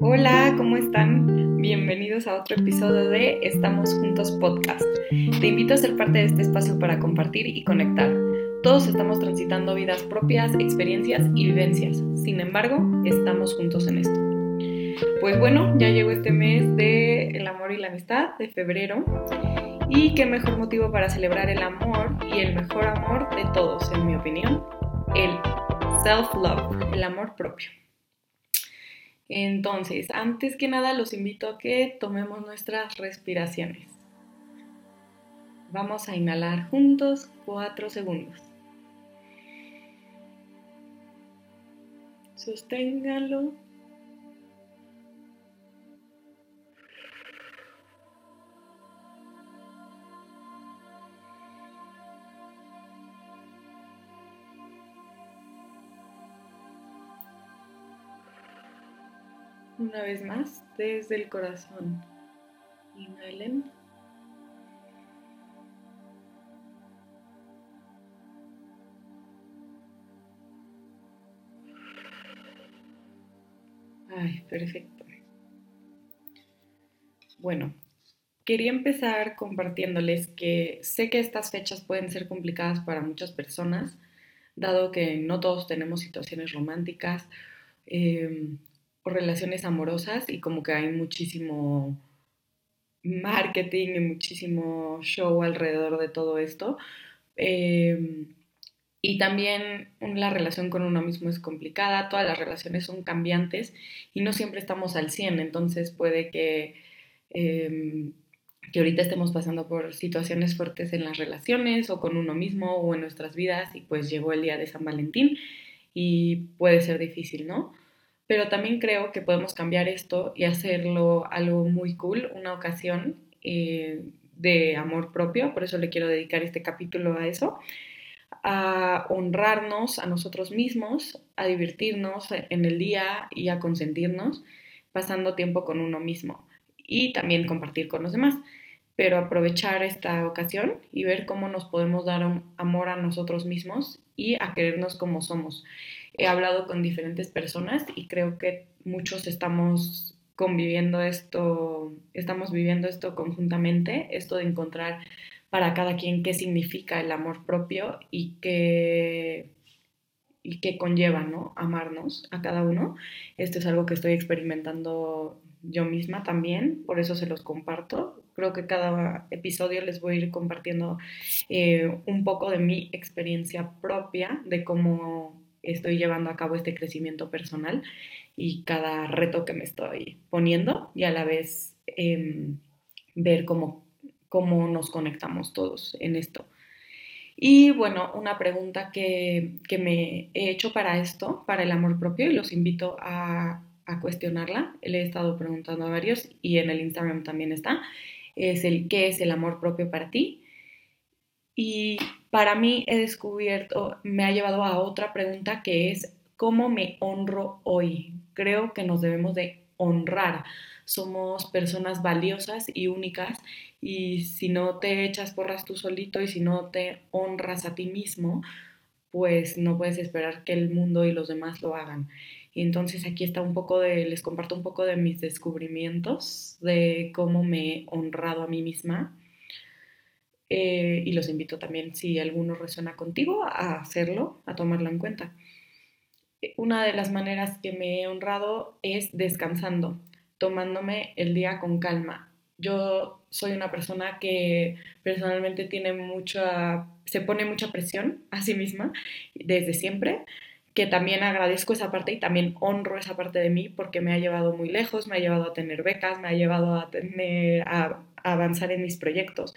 Hola, ¿cómo están? Bienvenidos a otro episodio de Estamos Juntos Podcast. Te invito a ser parte de este espacio para compartir y conectar. Todos estamos transitando vidas propias, experiencias y vivencias. Sin embargo, estamos juntos en esto. Pues bueno, ya llegó este mes de el amor y la amistad, de febrero. Y qué mejor motivo para celebrar el amor y el mejor amor de todos, en mi opinión, el self-love, el amor propio. Entonces, antes que nada, los invito a que tomemos nuestras respiraciones. Vamos a inhalar juntos 4 segundos. Sosténgalo. Una vez más, desde el corazón. Inhalen. Ay, perfecto. Bueno, quería empezar compartiéndoles que sé que estas fechas pueden ser complicadas para muchas personas, dado que no todos tenemos situaciones románticas eh, o relaciones amorosas y como que hay muchísimo marketing y muchísimo show alrededor de todo esto. Eh, y también la relación con uno mismo es complicada, todas las relaciones son cambiantes y no siempre estamos al 100, entonces puede que, eh, que ahorita estemos pasando por situaciones fuertes en las relaciones o con uno mismo o en nuestras vidas y pues llegó el día de San Valentín y puede ser difícil, ¿no? Pero también creo que podemos cambiar esto y hacerlo algo muy cool, una ocasión eh, de amor propio, por eso le quiero dedicar este capítulo a eso a honrarnos a nosotros mismos, a divertirnos en el día y a consentirnos, pasando tiempo con uno mismo y también compartir con los demás. Pero aprovechar esta ocasión y ver cómo nos podemos dar amor a nosotros mismos y a querernos como somos. He hablado con diferentes personas y creo que muchos estamos conviviendo esto, estamos viviendo esto conjuntamente, esto de encontrar para cada quien qué significa el amor propio y qué, y qué conlleva, ¿no? Amarnos a cada uno. Esto es algo que estoy experimentando yo misma también, por eso se los comparto. Creo que cada episodio les voy a ir compartiendo eh, un poco de mi experiencia propia, de cómo estoy llevando a cabo este crecimiento personal y cada reto que me estoy poniendo y a la vez em, ver cómo cómo nos conectamos todos en esto. Y bueno, una pregunta que, me he hecho para esto, para el amor propio, y los invito a, a, cuestionarla. Le he estado preguntando a varios y en el Instagram también está. Es el ¿qué es el amor propio para ti? Y para mí he descubierto, me ha llevado a otra pregunta que es ¿cómo me honro hoy? Creo que nos debemos de honrar. Somos personas valiosas y únicas y si no te echas porras tú solito y si no te honras a ti mismo, pues no puedes esperar que el mundo y los demás lo hagan. Y entonces aquí está un poco de, les comparto un poco de mis descubrimientos, de cómo me he honrado a mí misma. Eh, y los invito también, si alguno resuena contigo, a hacerlo, a tomarlo en cuenta. Una de las maneras que me he honrado es descansando, tomándome el día con calma yo soy una persona que personalmente tiene mucha, se pone mucha presión a sí misma desde siempre, que también agradezco esa parte y también honro esa parte de mí porque me ha llevado muy lejos, me ha llevado a tener becas, me ha llevado a, tener, a avanzar en mis proyectos,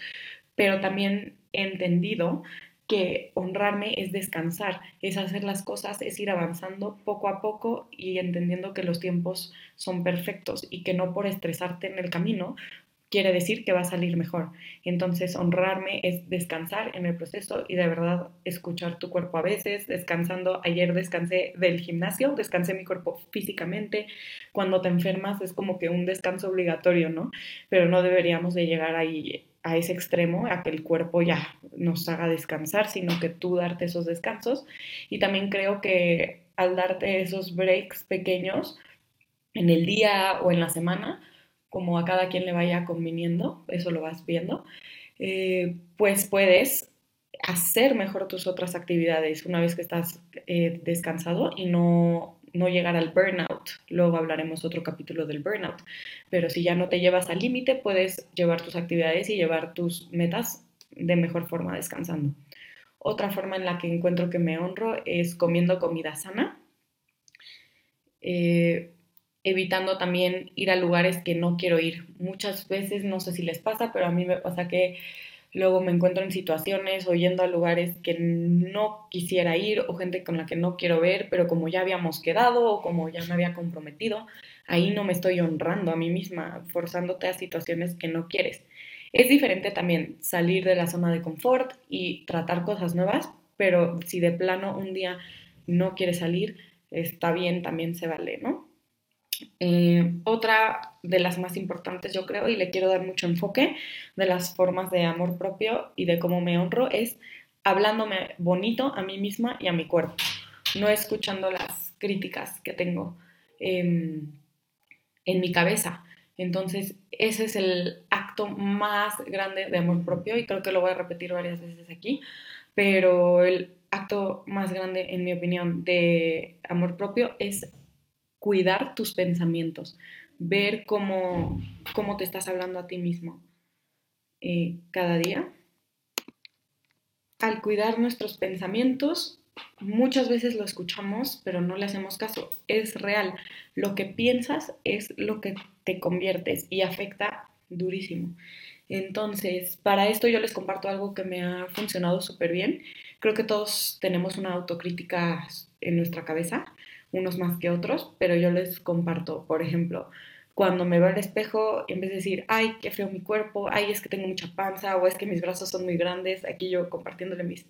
pero también he entendido que honrarme es descansar, es hacer las cosas, es ir avanzando poco a poco y entendiendo que los tiempos son perfectos y que no por estresarte en el camino quiere decir que va a salir mejor. Entonces, honrarme es descansar en el proceso y de verdad escuchar tu cuerpo a veces, descansando. Ayer descansé del gimnasio, descansé mi cuerpo físicamente. Cuando te enfermas es como que un descanso obligatorio, ¿no? Pero no deberíamos de llegar ahí a ese extremo, a que el cuerpo ya nos haga descansar, sino que tú darte esos descansos. Y también creo que al darte esos breaks pequeños en el día o en la semana, como a cada quien le vaya conviniendo, eso lo vas viendo, eh, pues puedes hacer mejor tus otras actividades una vez que estás eh, descansado y no, no llegar al burnout. Luego hablaremos otro capítulo del burnout. Pero si ya no te llevas al límite, puedes llevar tus actividades y llevar tus metas de mejor forma descansando. Otra forma en la que encuentro que me honro es comiendo comida sana, eh, evitando también ir a lugares que no quiero ir. Muchas veces, no sé si les pasa, pero a mí me pasa que luego me encuentro en situaciones o yendo a lugares que no quisiera ir o gente con la que no quiero ver, pero como ya habíamos quedado o como ya me había comprometido, ahí no me estoy honrando a mí misma, forzándote a situaciones que no quieres. Es diferente también salir de la zona de confort y tratar cosas nuevas, pero si de plano un día no quieres salir, está bien, también se vale, ¿no? Eh, otra de las más importantes, yo creo, y le quiero dar mucho enfoque de las formas de amor propio y de cómo me honro, es hablándome bonito a mí misma y a mi cuerpo, no escuchando las críticas que tengo em, en mi cabeza. Entonces, ese es el acto más grande de amor propio y creo que lo voy a repetir varias veces aquí, pero el acto más grande, en mi opinión, de amor propio es cuidar tus pensamientos, ver cómo, cómo te estás hablando a ti mismo eh, cada día. Al cuidar nuestros pensamientos, muchas veces lo escuchamos, pero no le hacemos caso. Es real. Lo que piensas es lo que te conviertes y afecta durísimo. Entonces, para esto yo les comparto algo que me ha funcionado súper bien. Creo que todos tenemos una autocrítica en nuestra cabeza, unos más que otros, pero yo les comparto, por ejemplo, cuando me veo al espejo, en vez de decir, ay, qué feo mi cuerpo, ay, es que tengo mucha panza, o es que mis brazos son muy grandes, aquí yo compartiéndole mis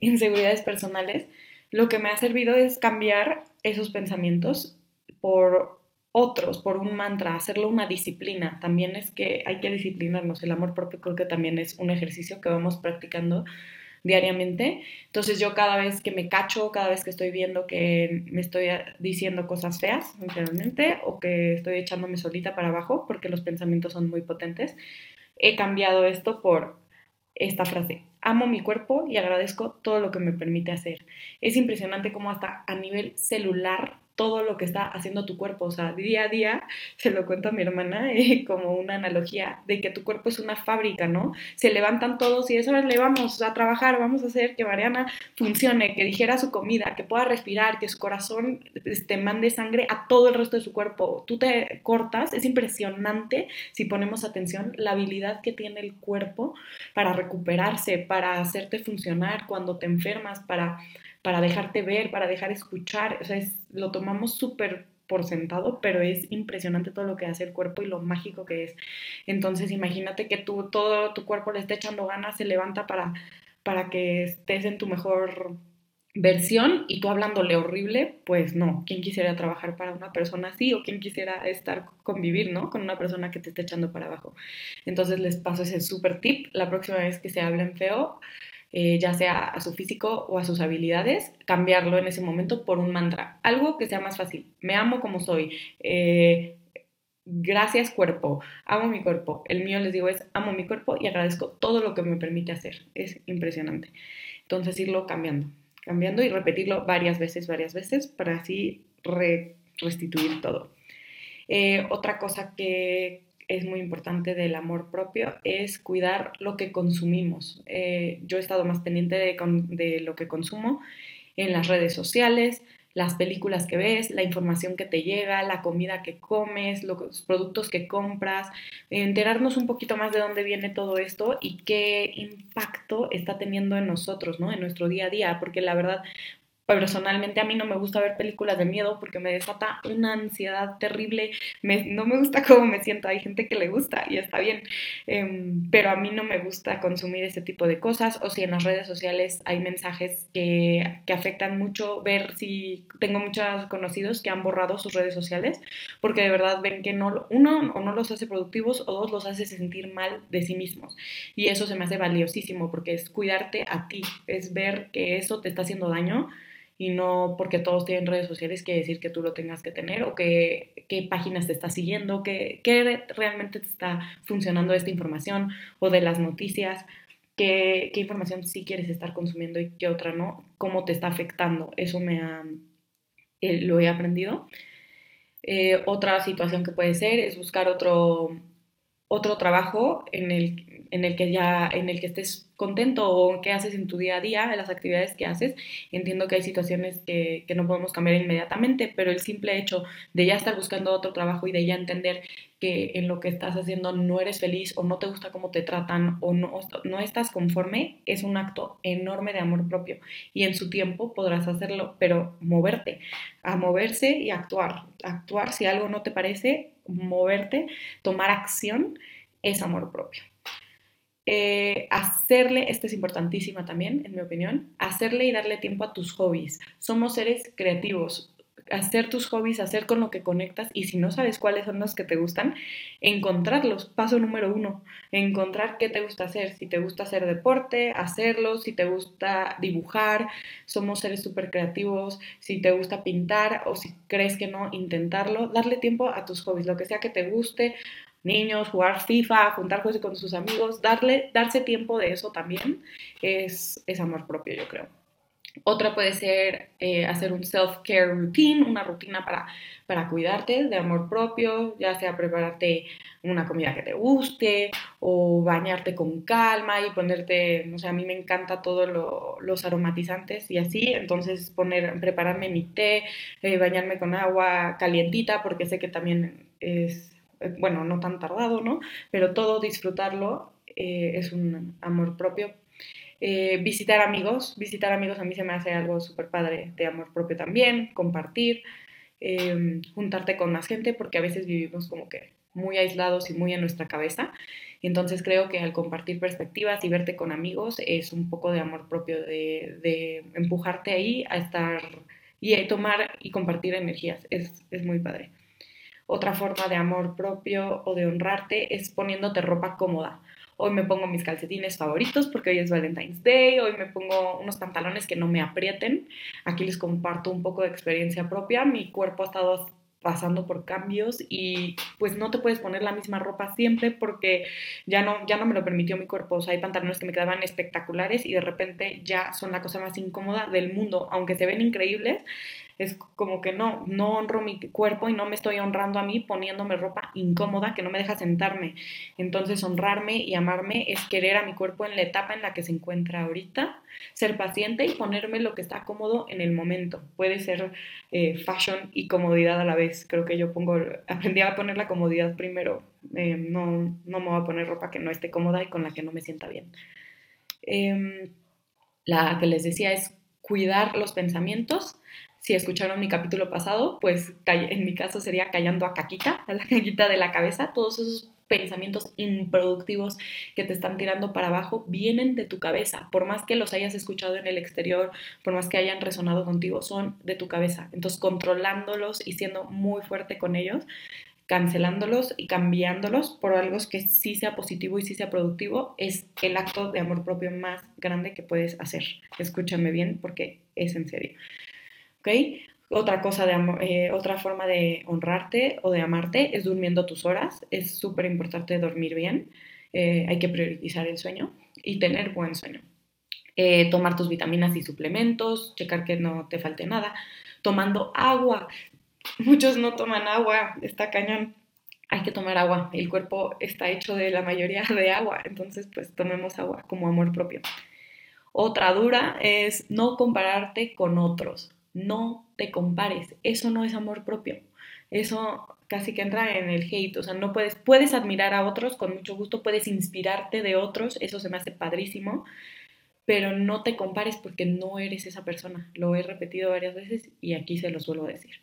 inseguridades personales, lo que me ha servido es cambiar esos pensamientos por otros, por un mantra, hacerlo una disciplina. También es que hay que disciplinarnos. El amor propio creo que también es un ejercicio que vamos practicando diariamente. Entonces yo cada vez que me cacho, cada vez que estoy viendo que me estoy diciendo cosas feas, literalmente, o que estoy echándome solita para abajo, porque los pensamientos son muy potentes, he cambiado esto por esta frase. Amo mi cuerpo y agradezco todo lo que me permite hacer. Es impresionante cómo hasta a nivel celular todo lo que está haciendo tu cuerpo. O sea, día a día, se lo cuento a mi hermana eh, como una analogía de que tu cuerpo es una fábrica, ¿no? Se levantan todos y eso le vamos a trabajar, vamos a hacer que Mariana funcione, que digiera su comida, que pueda respirar, que su corazón te este, mande sangre a todo el resto de su cuerpo. Tú te cortas, es impresionante si ponemos atención la habilidad que tiene el cuerpo para recuperarse, para hacerte funcionar cuando te enfermas, para para dejarte ver, para dejar escuchar. O sea, lo tomamos súper por sentado, pero es impresionante todo lo que hace el cuerpo y lo mágico que es. Entonces, imagínate que tú, todo tu cuerpo le esté echando ganas, se levanta para, para que estés en tu mejor versión y tú hablándole horrible, pues no, ¿quién quisiera trabajar para una persona así o quién quisiera estar, convivir, ¿no? Con una persona que te esté echando para abajo. Entonces les paso ese súper tip, la próxima vez que se hablen feo, eh, ya sea a su físico o a sus habilidades, cambiarlo en ese momento por un mantra, algo que sea más fácil. Me amo como soy. Eh, gracias cuerpo, amo mi cuerpo. El mío les digo es amo mi cuerpo y agradezco todo lo que me permite hacer. Es impresionante. Entonces irlo cambiando, cambiando y repetirlo varias veces, varias veces para así restituir todo. Eh, otra cosa que, es muy importante del amor propio es cuidar lo que consumimos. Eh, yo he estado más pendiente de, lo que consumo en las redes sociales, las películas que ves, la información que te llega, la comida que comes, los productos que compras, enterarnos un poquito más de dónde viene todo esto y qué impacto está teniendo en nosotros, ¿no? En nuestro día a día, porque la verdad personalmente a mí no me gusta ver películas de miedo porque me desata una ansiedad terrible, no me gusta cómo me siento, hay gente que le gusta y está bien, em, pero a mí no me gusta consumir ese tipo de cosas o si en las redes sociales hay mensajes que, que afectan mucho, ver si tengo muchos conocidos que han borrado sus redes sociales porque de verdad ven que no, uno, o no los hace productivos o dos, los hace sentir mal de sí mismos. Y eso se me hace valiosísimo porque es cuidarte a ti, es ver que eso te está haciendo daño y no porque todos tienen redes sociales quiere decir que tú lo tengas que tener o que, qué páginas te está siguiendo, qué, qué realmente te está funcionando esta información o de las noticias, qué, qué información sí quieres estar consumiendo y qué otra no, cómo te está afectando. Eso me ha, eh, lo he aprendido. Eh, otra situación que puede ser es buscar otro, otro trabajo en el, en el que ya en el que estés contento o qué haces en tu día a día, las actividades que haces. Entiendo que hay situaciones que, que, no podemos cambiar inmediatamente, pero el simple hecho de ya estar buscando otro trabajo y de ya entender que en lo que estás haciendo no eres feliz o no te gusta cómo te tratan o no, no estás conforme, es un acto enorme de amor propio. Y en su tiempo podrás hacerlo, pero moverte, a moverse y actuar. Actuar si algo no te parece, moverte, tomar acción, es amor propio. Eh, hacerle, esta es importantísima también, en mi opinión, hacerle y darle tiempo a tus hobbies. Somos seres creativos. Hacer tus hobbies, hacer con lo que conectas y si no sabes cuáles son los que te gustan, encontrarlos. Paso número uno, encontrar qué te gusta hacer. Si te gusta hacer deporte, hacerlo. Si te gusta dibujar, somos seres súper creativos. Si te gusta pintar o si crees que no, intentarlo. Darle tiempo a tus hobbies, lo que sea que te guste niños, jugar FIFA, juntarse con sus amigos, darle, darse tiempo de eso también es, es amor propio, yo creo. Otra puede ser eh, hacer un self-care routine, una rutina para, para cuidarte de amor propio, ya sea prepararte una comida que te guste o bañarte con calma y ponerte, no sé, a mí me encanta todos los aromatizantes y así, entonces poner, prepararme mi té, eh, bañarme con agua calientita porque sé que también es bueno, no tan tardado, ¿no? Pero todo disfrutarlo eh, es un amor propio. Eh, visitar amigos, visitar amigos a mí se me hace algo súper padre de amor propio también, compartir, juntarte con más gente, porque a veces vivimos como que muy aislados y muy en nuestra cabeza. Entonces creo que al compartir perspectivas y verte con amigos es un poco de amor propio, de, de empujarte ahí a estar y a tomar y compartir energías. Es, es muy padre. Otra forma de amor propio o de honrarte es poniéndote ropa cómoda. Hoy me pongo mis calcetines favoritos porque hoy es Valentine's Day, hoy me pongo unos pantalones que no me aprieten. Aquí les comparto un poco de experiencia propia. Mi cuerpo ha estado pasando por cambios y pues no te puedes poner la misma ropa siempre porque ya no, ya no me lo permitió mi cuerpo. O sea, hay pantalones que me quedaban espectaculares y de repente ya son la cosa más incómoda del mundo, aunque se ven increíbles es como que no, no honro mi cuerpo y no me estoy honrando a mí poniéndome ropa incómoda que no me deja sentarme. Entonces honrarme y amarme es querer a mi cuerpo en la etapa en la que se encuentra ahorita, ser paciente y ponerme lo que está cómodo en el momento. Puede ser eh, fashion y comodidad a la vez. Creo que yo pongo, aprendí a poner la comodidad primero. Eh, no, no me voy a poner ropa que no esté cómoda y con la que no me sienta bien. Em, la que les decía es cuidar los pensamientos si escucharon mi capítulo pasado, pues en mi caso sería callando a caquita, a la caquita de la cabeza, todos esos pensamientos improductivos que te están tirando para abajo vienen de tu cabeza, por más que los hayas escuchado en el exterior, por más que hayan resonado contigo, son de tu cabeza. Entonces, controlándolos y siendo muy fuerte con ellos, cancelándolos y cambiándolos por algo que sí sea positivo y sí sea productivo, es el acto de amor propio más grande que puedes hacer. Escúchame bien porque es en serio. Otra cosa de eh, otra forma de honrarte o de amarte es durmiendo tus horas. Es súper importante dormir bien. Eh, hay que priorizar el sueño y tener buen sueño. Eh, tomar tus vitaminas y suplementos, checar que no te falte nada. Tomando agua. Muchos no toman agua, está cañón. Hay que tomar agua. El cuerpo está hecho de la mayoría de agua, entonces pues tomemos agua como amor propio. Otra dura es no compararte con otros no te compares, eso no es amor propio, eso casi que entra en el hate, o sea, no puedes, puedes admirar a otros con mucho gusto, puedes inspirarte de otros, eso se me hace padrísimo, pero no te compares porque no eres esa persona, lo he repetido varias veces y aquí se lo suelo decir.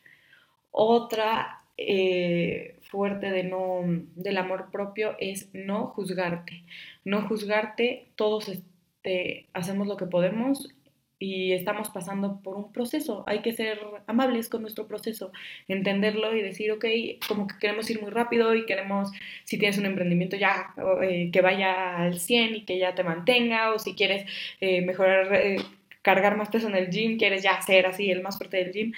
Otra eh, fuerte de no, del amor propio es no juzgarte, no juzgarte, todos este, hacemos lo que podemos y estamos pasando por un proceso. Hay que ser amables con nuestro proceso, entenderlo y decir, ok, como que queremos ir muy rápido y queremos, si tienes un emprendimiento ya, eh, que vaya al 100 y que ya te mantenga, o si quieres eh, mejorar, eh, cargar más peso en el gym, quieres ya ser así el más fuerte del gym.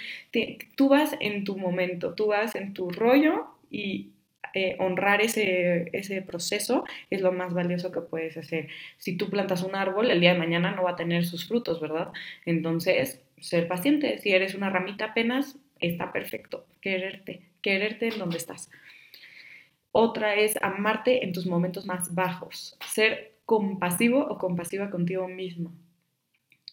tú vas en tu momento, tú vas en tu rollo y eh, honrar ese, ese proceso es lo más valioso que puedes hacer. Si tú plantas un árbol, el día de mañana no va a tener sus frutos, ¿verdad? Entonces, ser paciente. Si eres una ramita apenas, está perfecto. Quererte, quererte en donde estás. Otra es amarte en tus momentos más bajos, ser compasivo o compasiva contigo mismo.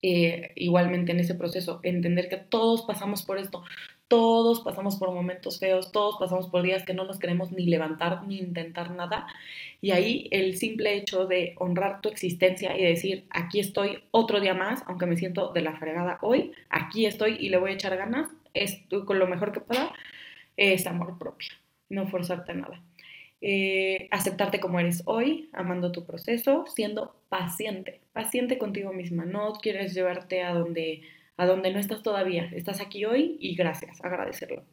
Eh, igualmente en ese proceso, entender que todos pasamos por esto, todos pasamos por momentos feos, todos pasamos por días que no nos queremos ni levantar ni intentar nada. Y ahí el simple hecho de honrar tu existencia y decir, aquí estoy otro día más, aunque me siento de la fregada hoy, aquí estoy y le voy a echar ganas, estoy con lo mejor que pueda, es amor propio, no forzarte nada. Eh, aceptarte como eres hoy, amando tu proceso, siendo paciente, paciente contigo misma. No quieres llevarte a donde, a donde no estás todavía. Estás aquí hoy y gracias, agradecerlo.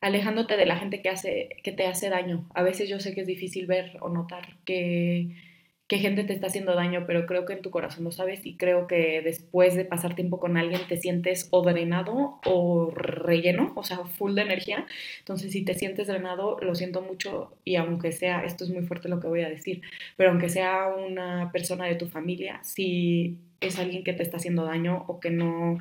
Alejándote de la gente que, hace, que te hace daño. A veces yo sé que es difícil ver o notar que qué gente te está haciendo daño, pero creo que en tu corazón lo sabes y creo que después de pasar tiempo con alguien te sientes o drenado o relleno, o sea, full de energía. Entonces, si te sientes drenado, lo siento mucho y aunque sea, esto es muy fuerte lo que voy a decir, pero aunque sea una persona de tu familia, si es alguien que te está haciendo daño o que no,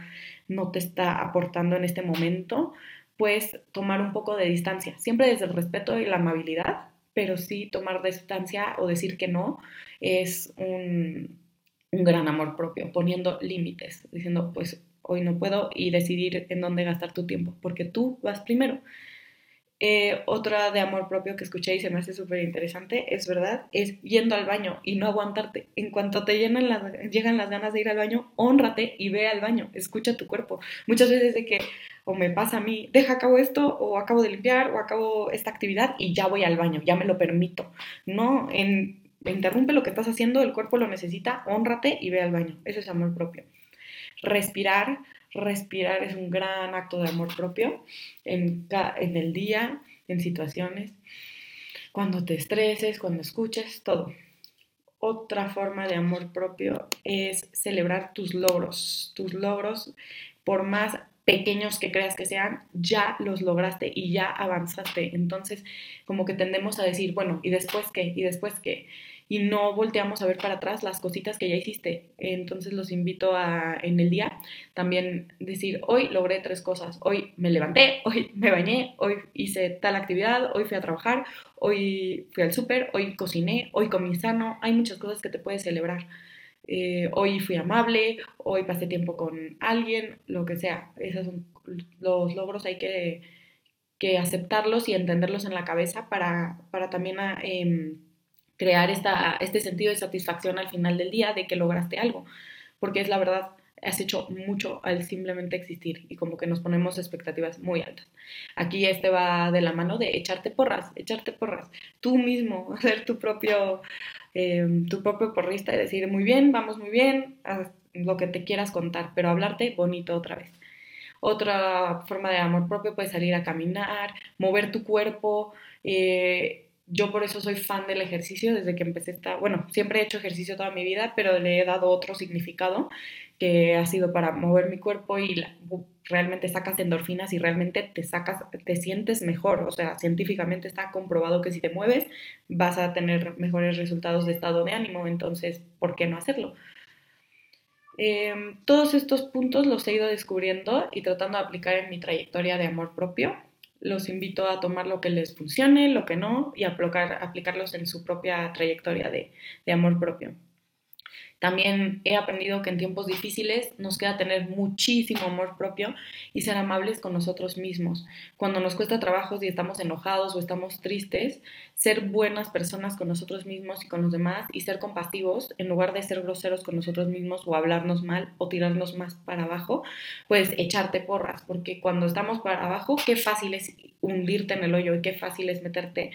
no te está aportando en este momento, pues tomar un poco de distancia, siempre desde el respeto y la amabilidad, pero sí tomar distancia o decir que no es un, gran amor propio, poniendo límites, diciendo, pues hoy no puedo y decidir en dónde gastar tu tiempo, porque tú vas primero. Eh, otra de amor propio que escuché y se me hace súper interesante, es verdad, es yendo al baño y no aguantarte. En cuanto te llenan llegan las ganas de ir al baño, honrate y ve al baño, escucha tu cuerpo. Muchas veces de que, o me pasa a mí, deja acabo esto, o acabo de limpiar, o acabo esta actividad y ya voy al baño, ya me lo permito. No, en interrumpe lo que estás haciendo, el cuerpo lo necesita, honrate y ve al baño. Eso es amor propio. Respirar, respirar es un gran acto de amor propio en, en el día, en situaciones, cuando te estreses, cuando escuches, todo. Otra forma de amor propio es celebrar tus logros. Tus logros, por más pequeños que creas que sean, ya los lograste y ya avanzaste. Entonces, como que tendemos a decir, bueno, ¿y después qué? ¿Y después qué? Y no volteamos a ver para atrás las cositas que ya hiciste. Entonces los invito a en el día también decir, hoy logré tres cosas. Hoy me levanté, hoy me bañé, hoy hice tal actividad, hoy fui a trabajar, hoy fui al súper, hoy cociné, hoy comí sano. Hay muchas cosas que te puedes celebrar. Eh, hoy fui amable, hoy pasé tiempo con alguien, lo que sea. Esos son los logros, hay que, que aceptarlos y entenderlos en la cabeza para, para también ah, em, crear esta, este sentido de satisfacción al final del día de que lograste algo. Porque es la verdad, has hecho mucho al simplemente existir y como que nos ponemos expectativas muy altas. Aquí este va de la mano de echarte porras, echarte porras, tú mismo, hacer tu propio Em, tu propio porrista y decir, muy bien, vamos muy bien, lo que te quieras contar, pero hablarte bonito otra vez. Otra forma de amor propio puede salir a caminar, mover tu cuerpo. Eh, yo por eso soy fan del ejercicio desde que empecé esta, bueno, siempre he hecho ejercicio toda mi vida, pero le he dado otro significado que ha sido para mover mi cuerpo y realmente sacas endorfinas y realmente te sacas, te sientes mejor. O sea, científicamente está comprobado que si te mueves vas a tener mejores resultados de estado de ánimo. Entonces, ¿por qué no hacerlo? Em, todos estos puntos los he ido descubriendo y tratando de aplicar en mi trayectoria de amor propio. Los invito a tomar lo que les funcione, lo que no, y aplicar, aplicarlos en su propia trayectoria de amor propio. También he aprendido que en tiempos difíciles nos queda tener muchísimo amor propio y ser amables con nosotros mismos. Cuando nos cuesta trabajo y estamos enojados o estamos tristes, ser buenas personas con nosotros mismos y con los demás y ser compasivos en lugar de ser groseros con nosotros mismos o hablarnos mal o tirarnos más para abajo, pues echarte porras, porque cuando estamos para abajo, qué fácil es hundirte en el hoyo y qué fácil es meterte,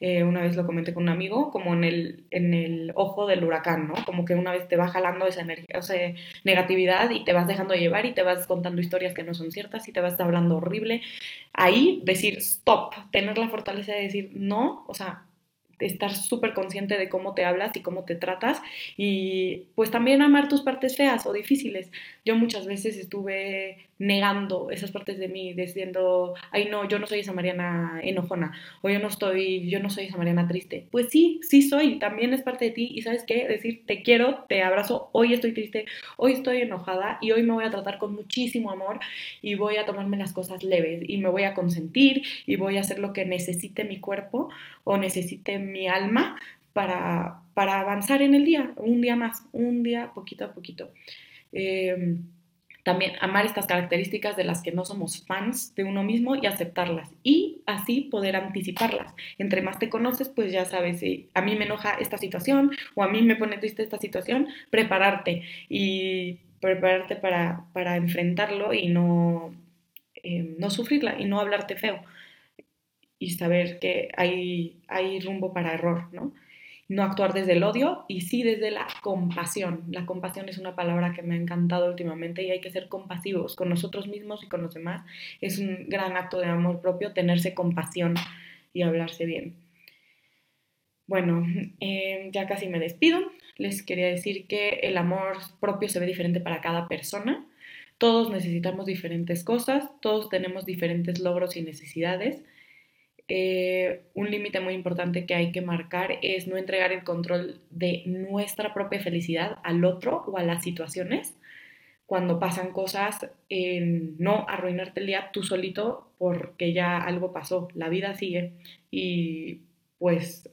eh, una vez lo comenté con un amigo, como en el, en el ojo del huracán, ¿no? Como que una vez te va jalando esa energía, o negatividad y te vas dejando llevar y te vas contando historias que no son ciertas y te vas hablando horrible. Ahí decir stop, tener la fortaleza de decir no, o sea, estar súper consciente de cómo te hablas y cómo te tratas y pues también amar tus partes feas o difíciles. Yo muchas veces estuve negando esas partes de mí, diciendo, ay no, yo no soy esa Mariana enojona, o yo no estoy, yo no soy esa Mariana triste. Pues sí, sí soy, también es parte de ti y sabes qué, decir, te quiero, te abrazo, hoy estoy triste, hoy estoy enojada y hoy me voy a tratar con muchísimo amor y voy a tomarme las cosas leves y me voy a consentir y voy a hacer lo que necesite mi cuerpo o necesite mi alma para, para avanzar en el día, un día más, un día poquito a poquito. Eh, también amar estas características de las que no somos fans de uno mismo y aceptarlas y así poder anticiparlas. Entre más te conoces, pues ya sabes si a mí me enoja esta situación o a mí me pone triste esta situación, prepararte y prepararte para, para enfrentarlo y no, eh, no sufrirla y no hablarte feo y saber que hay, hay rumbo para error, ¿no? no actuar desde el odio y sí desde la compasión. La compasión es una palabra que me ha encantado últimamente y hay que ser compasivos con nosotros mismos y con los demás. Es un gran acto de amor propio tenerse compasión y hablarse bien. Bueno, em, ya casi me despido. Les quería decir que el amor propio se ve diferente para cada persona. Todos necesitamos diferentes cosas, todos tenemos diferentes logros y necesidades eh, un límite muy importante que hay que marcar es no entregar el control de nuestra propia felicidad al otro o a las situaciones. Cuando pasan cosas, no arruinarte el día tú solito porque ya algo pasó, la vida sigue y pues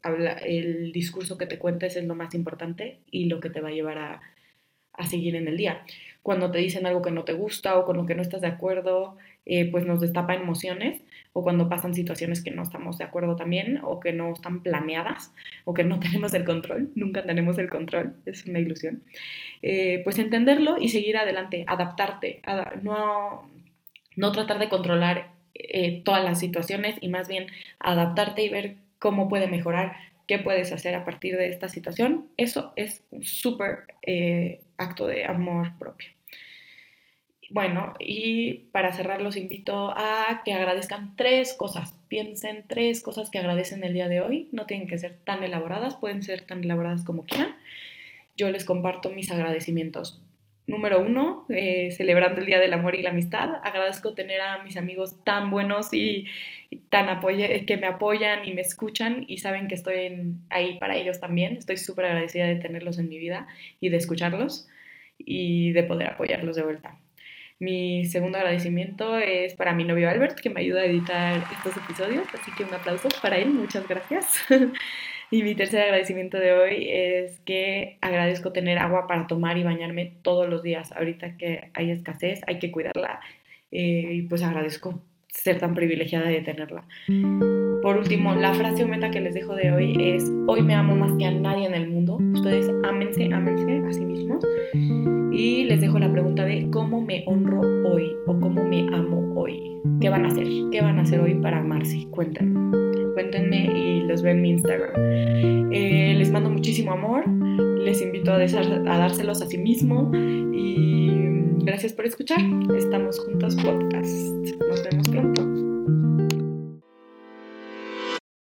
el discurso que te cuentes es lo más importante y lo que te va a llevar a, a seguir en el día. Cuando te dicen algo que no te gusta o con lo que no estás de acuerdo, eh, pues nos destapa emociones o cuando pasan situaciones que no estamos de acuerdo también o que no están planeadas o que no tenemos el control, nunca tenemos el control, es una ilusión, eh, pues entenderlo y seguir adelante, adaptarte, no, no tratar de controlar eh, todas las situaciones y más bien adaptarte y ver cómo puede mejorar, qué puedes hacer a partir de esta situación, eso es un súper acto de amor propio. Bueno, y para cerrar los invito a que agradezcan tres cosas. Piensen tres cosas que agradecen el día de hoy. No tienen que ser tan elaboradas, pueden ser tan elaboradas como quieran. Yo les comparto mis agradecimientos. Número uno, eh, celebrando el Día del Amor y la Amistad. Agradezco tener a mis amigos tan buenos y, tan apoye, que me apoyan y me escuchan y saben que estoy ahí para ellos también. Estoy súper agradecida de tenerlos en mi vida y de escucharlos y de poder apoyarlos de vuelta. Mi segundo agradecimiento es para mi novio Albert, que me ayuda a editar estos episodios, así que un aplauso para él, muchas gracias. y mi tercer agradecimiento de hoy es que agradezco tener agua para tomar y bañarme todos los días. Ahorita que hay escasez, hay que cuidarla eh, y pues agradezco ser tan privilegiada de tenerla. Por último, la frase o meta que les dejo de hoy es, hoy me amo más que a nadie en el mundo. Ustedes ámense, ámense a sí mismos. Y les dejo la pregunta de cómo me honro hoy o cómo me amo hoy. ¿Qué van a hacer? ¿Qué van a hacer hoy para amarse? Cuéntenme. Cuéntenme y los veo en mi Instagram. Eh, les mando muchísimo amor. Les invito a, a dárselos a sí mismo. Y gracias por escuchar. Estamos juntos podcast. Nos vemos pronto.